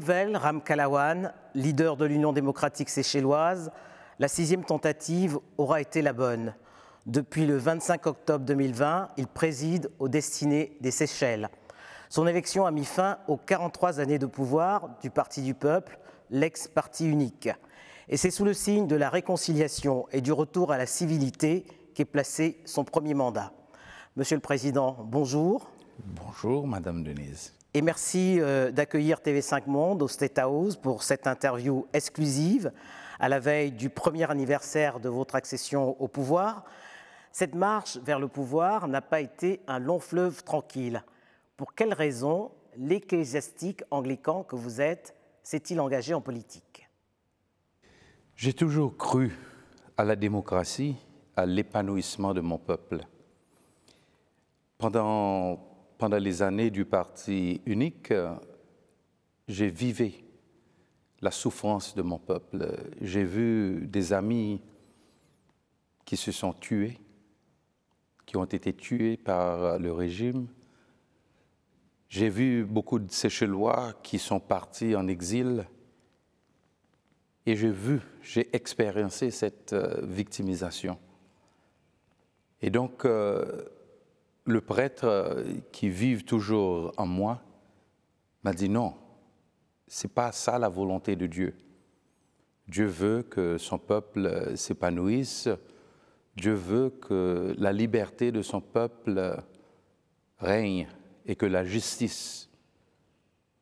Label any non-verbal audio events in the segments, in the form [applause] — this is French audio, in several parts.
Pour Wevel Ramkalawan, leader de l'Union démocratique séchelloise, la sixième tentative aura été la bonne. Depuis le 25 octobre 2020, il préside aux destinées des Seychelles. Son élection a mis fin aux 43 années de pouvoir du Parti du Peuple, l'ex-parti unique. Et c'est sous le signe de la réconciliation et du retour à la civilité qu'est placé son premier mandat. Monsieur le Président, bonjour. Bonjour, Madame Denise. Et merci euh, d'accueillir TV5 Monde au State House pour cette interview exclusive à la veille du premier anniversaire de votre accession au pouvoir. Cette marche vers le pouvoir n'a pas été un long fleuve tranquille. Pour quelles raisons l'ecclésiastique anglican que vous êtes s'est-il engagé en politique? J'ai toujours cru à la démocratie, à l'épanouissement de mon peuple. Pendant pendant les années du parti unique, j'ai vivé la souffrance de mon peuple. J'ai vu des amis qui se sont tués, qui ont été tués par le régime. J'ai vu beaucoup de Séchelois qui sont partis en exil. Et j'ai vu, j'ai expériencé cette euh, victimisation. Et donc, euh, le prêtre euh, qui vit toujours en moi m'a dit non, c'est pas ça la volonté de Dieu. Dieu veut que son peuple euh, s'épanouisse. Dieu veut que la liberté de son peuple euh, règne et que la justice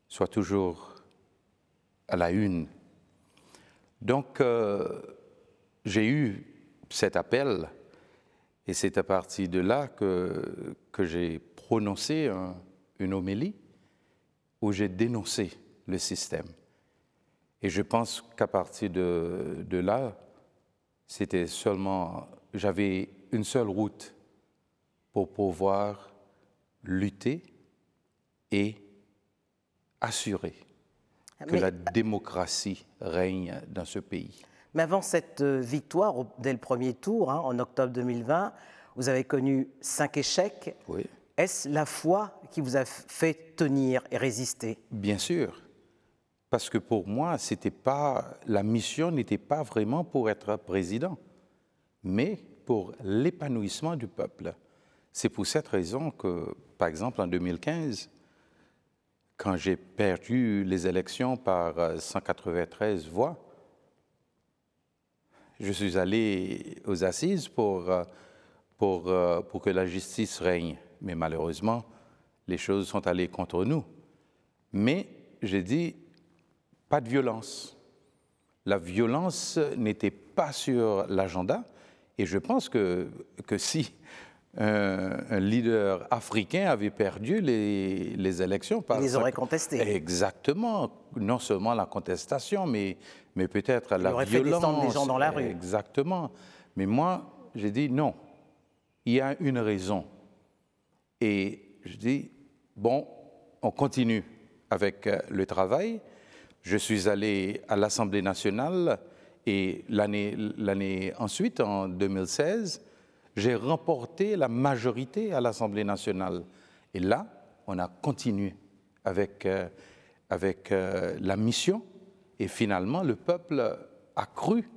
soit toujours à la une. Donc, j'ai eu cet appel et c'est à partir de là que, que j'ai prononcé une homélie où j'ai dénoncé le système. Et je pense qu'à partir de, de là, c'était seulement, j'avais une seule route pour pouvoir lutter et assurer que la démocratie règne dans ce pays. Mais avant cette euh, victoire, dès le premier tour, hein, en octobre 2020, vous avez connu cinq échecs. Oui. Est-ce la foi qui vous a fait tenir et résister? Bien sûr. Parce que pour moi, c'était pas, la mission n'était pas vraiment pour être président, mais pour l'épanouissement du peuple. C'est pour cette raison que, par exemple, en 2015, quand j'ai perdu les élections par 193 euh, voix, je suis allé aux assises pour, euh, pour, euh, pour que la justice règne. Mais malheureusement, les choses sont allées contre nous. Mais j'ai dit, pas de violence. La violence n'était pas sur l'agenda. Et je pense que, que si un, leader africain avait perdu les, les élections. Par Il les aurait contestés. Exactement. Non seulement la contestation, mais, mais peut-être la violence. Fait des gens dans la rue. Exactement. Mais moi, j'ai dit non. Il y a une raison. Et je dis, bon, on continue avec euh, le travail. Je suis allé à l'Assemblée nationale et l'année ensuite, en 2016, j'ai remporté la majorité à l'Assemblée nationale. Et là, on a continué avec, euh, avec euh, la mission et finalement, le peuple a cru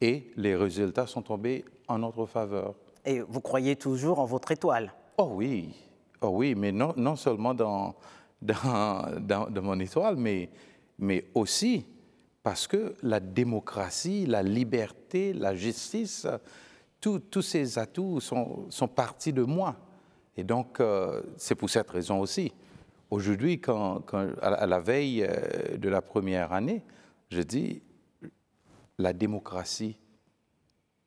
et les résultats sont tombés en notre faveur. Et vous croyez toujours en votre étoile? Oh oui, oh oui, mais non, non seulement dans, dans, dans, mon étoile, mais, mais aussi parce que la démocratie, la liberté, la justice, tous ces atouts sont, partis de moi. Et donc, euh, c'est pour cette raison aussi. Aujourd'hui, quand, à la veille euh, de la première année, je dis, la démocratie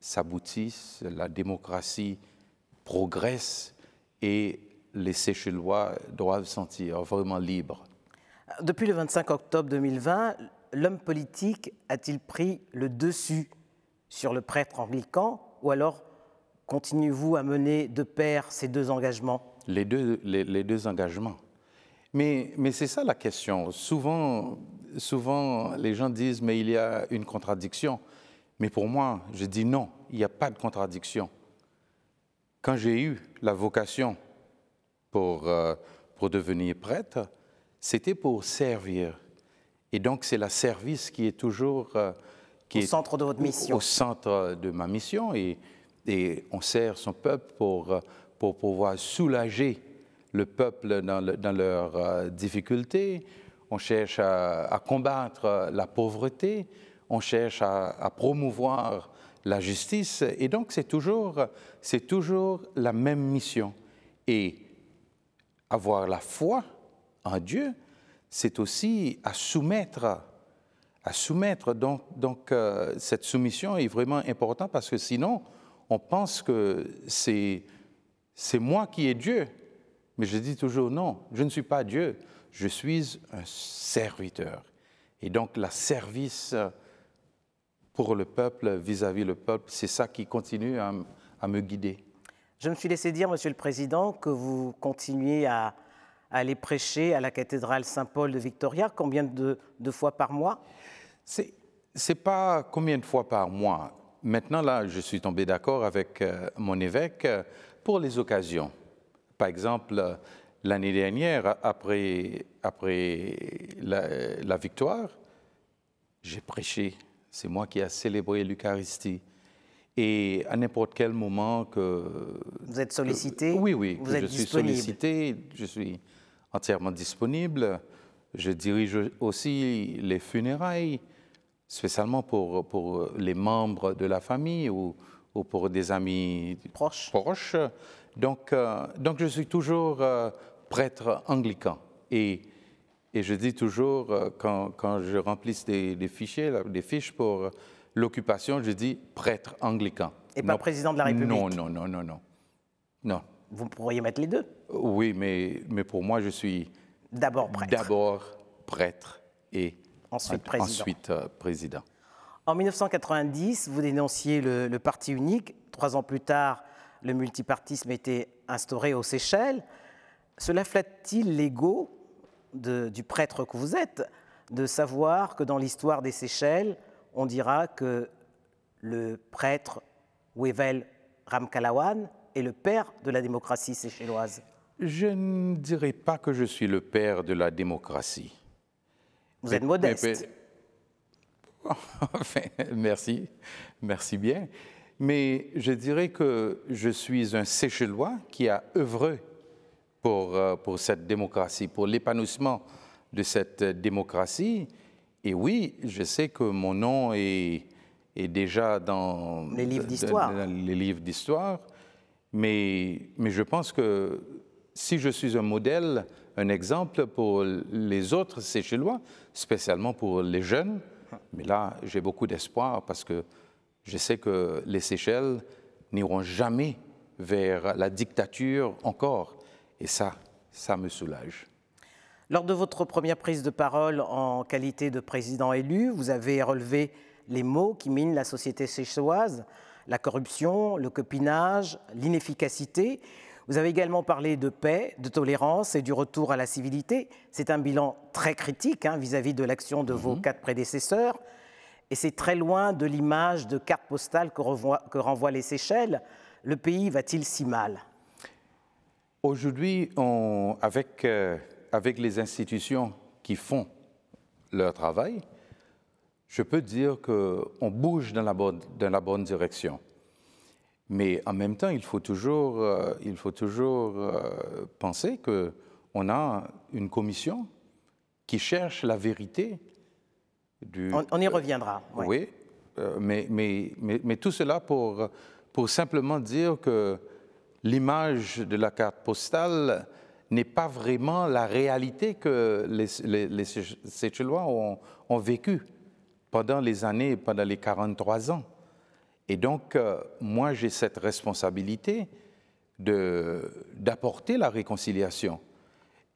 s'aboutit, la démocratie progresse et les Seychellois doivent se sentir vraiment libres. Depuis le 25 octobre 2020, l'homme politique a-t-il pris le dessus sur le prêtre anglican ou alors continuez-vous à mener de pair ces deux engagements? Les deux, engagements. Mais, c'est ça la question. Souvent, souvent, les gens disent, mais il y a une contradiction. Mais pour moi, je dis non, il n'y a pas de contradiction. Quand j'ai eu la vocation pour, euh, pour devenir prêtre, c'était pour servir Et donc, c'est le service qui est toujours... euh, qui Au est centre de votre mission. Au centre de ma mission. Et, et on sert son peuple pour, pour pouvoir soulager le peuple dans, le- dans leurs euh, difficultés. On cherche à, à combattre la pauvreté. On cherche à, à promouvoir la justice. Et donc, c'est toujours, c'est toujours la même mission. Et avoir la foi en Dieu, c'est aussi à soumettre, à soumettre. Donc, euh, cette soumission est vraiment importante parce que sinon, on pense que c'est c'est moi qui est Dieu. Mais je dis toujours non, je ne suis pas Dieu, je suis un serviteur. Et donc, la service pour le peuple, vis-à-vis le peuple, c'est ça qui continue à, me guider. Je me suis laissé dire, Monsieur le Président, que vous continuez à, aller prêcher à la cathédrale Saint-Paul de Victoria. Combien de fois par mois? C'est c'est pas combien de fois par mois. Maintenant, là, je suis tombé d'accord avec euh, mon évêque euh, pour les occasions. Par exemple, euh, l'année dernière, après, après la, la victoire, j'ai prêché. C'est moi qui ai célébré l'Eucharistie. Et à n'importe quel moment que... Vous êtes sollicité? Oui, oui, Vous êtes je suis sollicité, je suis entièrement disponible. Je dirige aussi les funérailles, spécialement pour, pour les membres de la famille ou, ou pour des amis Proches. proches. Donc, euh, donc je suis toujours euh, prêtre anglican. Et, et je dis toujours, euh, quand, quand je remplisse des, des fichiers, des fiches pour l'occupation, je dis prêtre anglican. Et pas président de la République. Non, non, non, non, non. Non. Vous pourriez mettre les deux. Oui, mais, mais pour moi, je suis D'abord prêtre. d'abord prêtre et Ensuite président. ensuite, euh, président. En 1990, vous dénonciez le, le parti unique. Trois ans plus tard, le multipartisme était instauré aux Seychelles. Cela flatte-t-il l'ego du prêtre que vous êtes de savoir que dans l'histoire des Seychelles, on dira que le prêtre Wevel Ramkalawan est le père de la démocratie séchelloise Je ne dirais pas que je suis le père de la démocratie. Vous Mais- êtes modeste. mais- [laughs] Enfin, merci, merci bien. Mais je dirais que je suis un Seychellois qui a œuvré pour, euh, pour cette démocratie, pour l'épanouissement de cette démocratie. Et oui, je sais que mon nom est, est déjà dans Les livres d'histoire. les livres d'histoire, mais, mais je pense que si je suis un modèle, un exemple pour les autres Seychellois, spécialement pour les jeunes, mais là, j'ai beaucoup d'espoir parce que je sais que les Seychelles n'iront jamais vers la dictature encore. Et ça, ça me soulage. Lors de votre première prise de parole en qualité de président élu, vous avez relevé les mots qui minent la société séchoise, la corruption, le copinage, l'inefficacité. Vous avez également parlé de paix, de tolérance et du retour à la civilité. C'est un bilan très critique hein, vis-à-vis de l'action de vos quatre prédécesseurs. Et c'est très loin de l'image de carte postale que, renvoient les Seychelles. Le pays va-t-il si mal? Aujourd'hui, avec, euh, avec les institutions qui font leur travail, je peux dire qu'on bouge dans la, bonne, dans la bonne direction. Mais en même temps, il faut toujours, euh, il faut toujours euh, penser qu'on a une commission qui cherche la vérité. Du, on, on y reviendra. ouais. oui, euh, mais, mais, mais, mais tout cela pour, pour simplement dire que l'image de la carte postale n'est pas vraiment la réalité que les, les, les Seychellois ont, ont vécue pendant les années, pendant les 43 ans. Et donc, euh, moi, j'ai cette responsabilité d'apporter la réconciliation.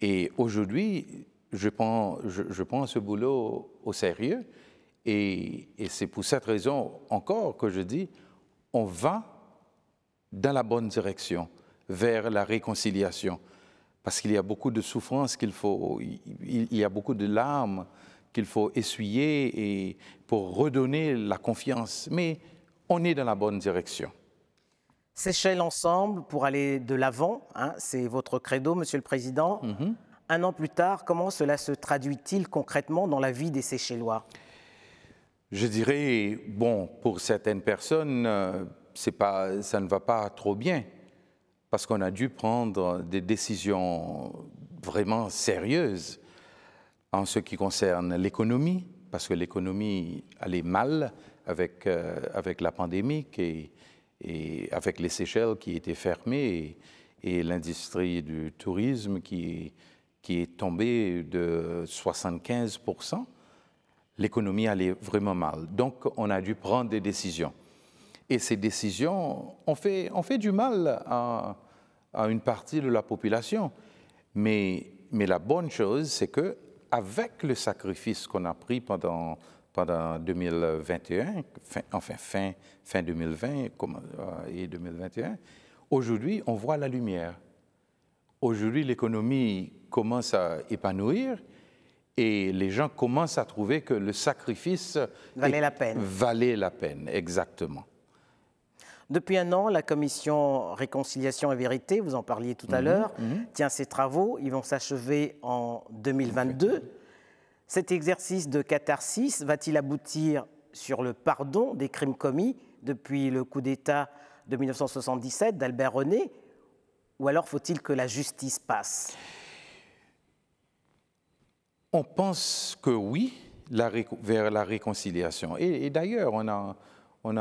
Et aujourd'hui, je prends, je, prends ce boulot au sérieux. Et, et c'est pour cette raison encore que je dis, on va dans la bonne direction, vers la réconciliation. Parce qu'il y a beaucoup de souffrances qu'il faut, il, il y a beaucoup de larmes qu'il faut essuyer et pour redonner la confiance. Mais on est dans la bonne direction. Seychelles ensemble pour aller de l'avant, hein, c'est votre credo, Monsieur le Président. Un an plus tard, comment cela se traduit-il concrètement dans la vie des Seychellois Je dirais, bon, pour certaines personnes, euh, pas, ça ne va pas trop bien, parce qu'on a dû prendre des décisions vraiment sérieuses en ce qui concerne l'économie, parce que l'économie allait mal avec, euh, avec la pandémie et, avec les Seychelles qui étaient fermées et, et l'industrie du tourisme qui, qui est tombée de 75% l'économie allait vraiment mal. Donc, on a dû prendre des décisions. Et ces décisions ont fait, ont fait du mal à, à une partie de la population. Mais, mais la bonne chose, c'est que avec le sacrifice qu'on a pris pendant, pendant 2021, fin, enfin fin, fin 2020 euh, et 2021, aujourd'hui, on voit la lumière. Aujourd'hui, l'économie commence à épanouir et les gens commencent à trouver que le sacrifice valait la peine. Valait la peine, exactement. Depuis un an, la commission Réconciliation et Vérité, vous en parliez tout à mhm, l'heure, mhm. tient ses travaux. Ils vont s'achever en 2022. Cet exercice de catharsis va-t-il aboutir sur le pardon des crimes commis depuis le coup d'État de 1977 d'Albert René Ou alors faut-il que la justice passe? On pense que oui, vers la réconciliation. et d'ailleurs, on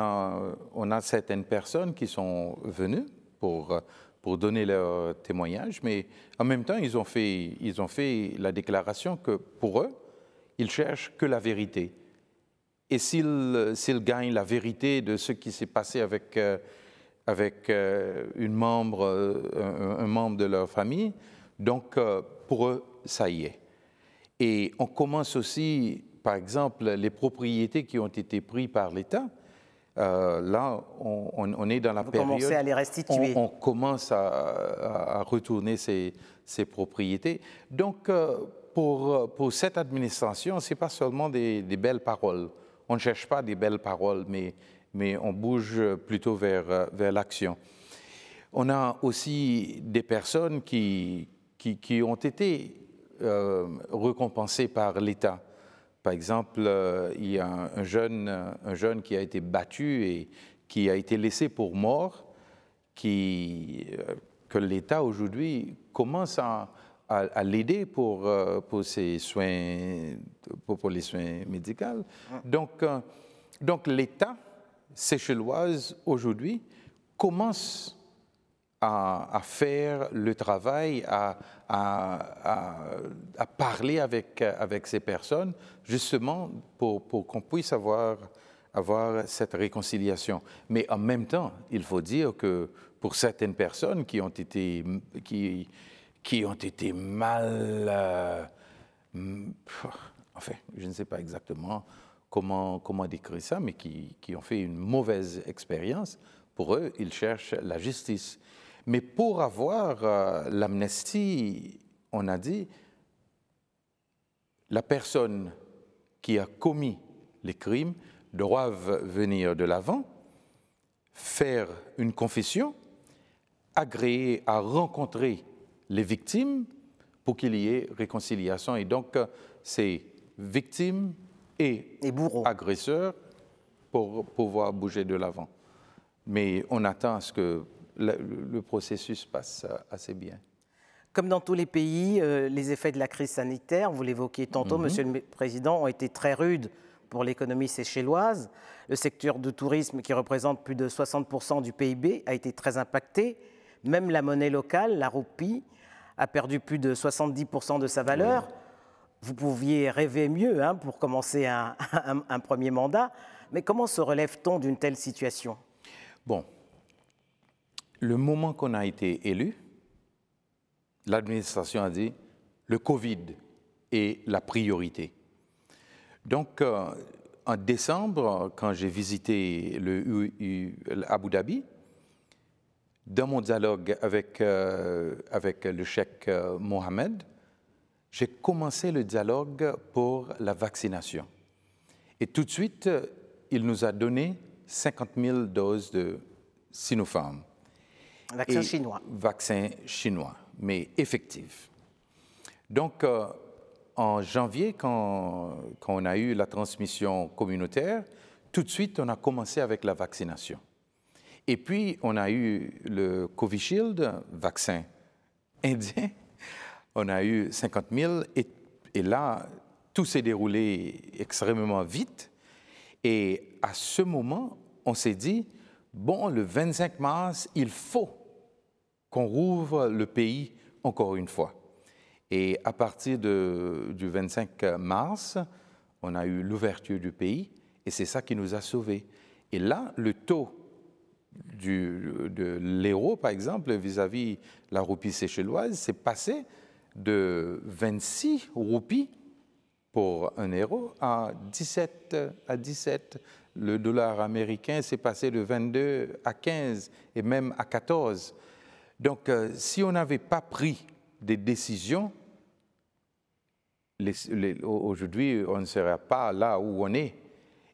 a certaines personnes qui sont venues pour, donner leur témoignage, mais en même temps, ils ont fait la déclaration que pour eux, ils cherchent que la vérité. Et s'ils gagnent la vérité de ce qui s'est passé avec, euh, avec euh, une membre, un, un, membre de leur famille, donc euh, pour eux, ça y est. Et on commence aussi, par exemple, les propriétés qui ont été prises par l'État, euh, là, on, est dans la Vous période. à les restituer. On, commence à, retourner ces, propriétés. Donc, euh, pour, pour cette administration, ce n'est pas seulement des, belles paroles. On ne cherche pas des belles paroles, mais, mais on bouge plutôt vers, vers l'action. On a aussi des personnes qui, qui, ont été euh, récompensées par l'État. Par exemple, euh, il y a un, jeune, un jeune qui a été battu et qui a été laissé pour mort, qui, euh, que l'État aujourd'hui commence à, à, l'aider pour, euh, pour, ses soins, pour, les soins médicaux. Donc, donc l'État séchelloise aujourd'hui commence à, faire le travail, à, à, parler avec, avec ces personnes, justement pour, pour qu'on puisse avoir, avoir cette réconciliation. Mais en même temps, il faut dire que pour certaines personnes qui ont été, qui, qui ont été mal... Euh, enfin, je ne sais pas exactement comment, comment décrire ça, mais qui, qui ont fait une mauvaise expérience, pour eux, ils cherchent la justice. Mais pour avoir euh, l'amnistie, on a dit, la personne qui a commis les crimes doivent venir de l'avant, faire une confession, agréer à rencontrer les victimes pour qu'il y ait réconciliation. Et donc, c'est victime et, et agresseur pour pouvoir bouger de l'avant. Mais on attend à ce que le, processus passe assez bien. Comme dans tous les pays, euh, les effets de la crise sanitaire, vous l'évoquiez tantôt, mhm. Monsieur le Président, ont été très rudes pour l'économie séchelloise. Le secteur du tourisme, qui représente plus de 60% du PIB, a été très impacté. Même la monnaie locale, la roupie, a perdu plus de 70% de sa valeur. Vous pouviez rêver mieux hein, pour commencer [laughs] un, un premier mandat. Mais comment se relève-t-on d'une telle situation? Bon, le moment qu'on a été élu, l'administration a dit le Covid est la priorité. Donc, euh, en décembre, quand j'ai visité le Abu Dhabi, dans mon dialogue avec, euh, avec le cheikh euh, Mohamed, j'ai commencé le dialogue pour la vaccination. Et tout de suite, il nous a donné 50 000 doses de Sinopharm. Vaccin chinois. Vaccin chinois, mais effectif. Donc, euh, en janvier, quand, quand, on a eu la transmission communautaire, tout de suite, on a commencé avec la vaccination. Et puis, on a eu le Covishield, vaccin indien. On a eu 50 000 et, là, tout s'est déroulé extrêmement vite. Et à ce moment, on s'est dit, bon, le 25 mars, il faut qu'on rouvre le pays encore une fois. Et à partir du 25 mars, on a eu l'ouverture du pays et c'est ça qui nous a sauvés. Et là, le taux du, de l'euro, par exemple, vis-à-vis la roupie séchelloise, s'est passé de 26 roupies pour un euro à 17, à 17. Le dollar américain s'est passé de 22 à 15 et même à 14. Donc, euh, si on n'avait pas pris des décisions, aujourd'hui, on ne serait pas là où on est.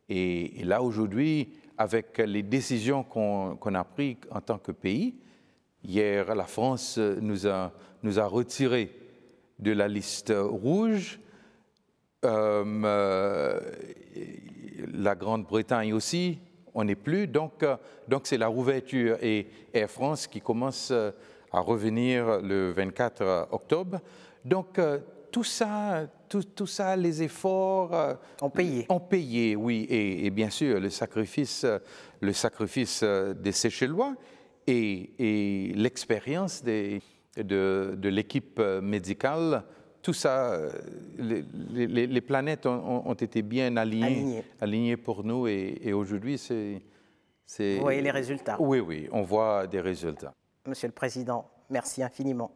Et, là, aujourd'hui, avec les décisions qu'on a prises en tant que pays, hier, la France nous a, nous a retirés de la liste rouge. Euh, la Grande-Bretagne aussi, on n'est plus. Donc, euh, donc c'est la rouverture et Air France qui commence à revenir le 24 octobre. Donc, euh, tout ça, tout, tout, ça, les efforts ont payé. Ont payé, oui, et, et bien sûr le sacrifice, le sacrifice des Seychellois et, et l'expérience de, de l'équipe médicale tout ça, euh, les, les, planètes ont, ont, été bien alignées, Aligné. alignées pour nous et, et aujourd'hui, c'est... Vous voyez les résultats Oui, oui, on voit des résultats. Monsieur le Président, merci infiniment.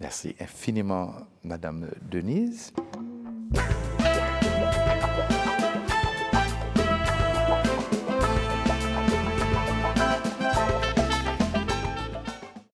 Merci infiniment, Madame Denise.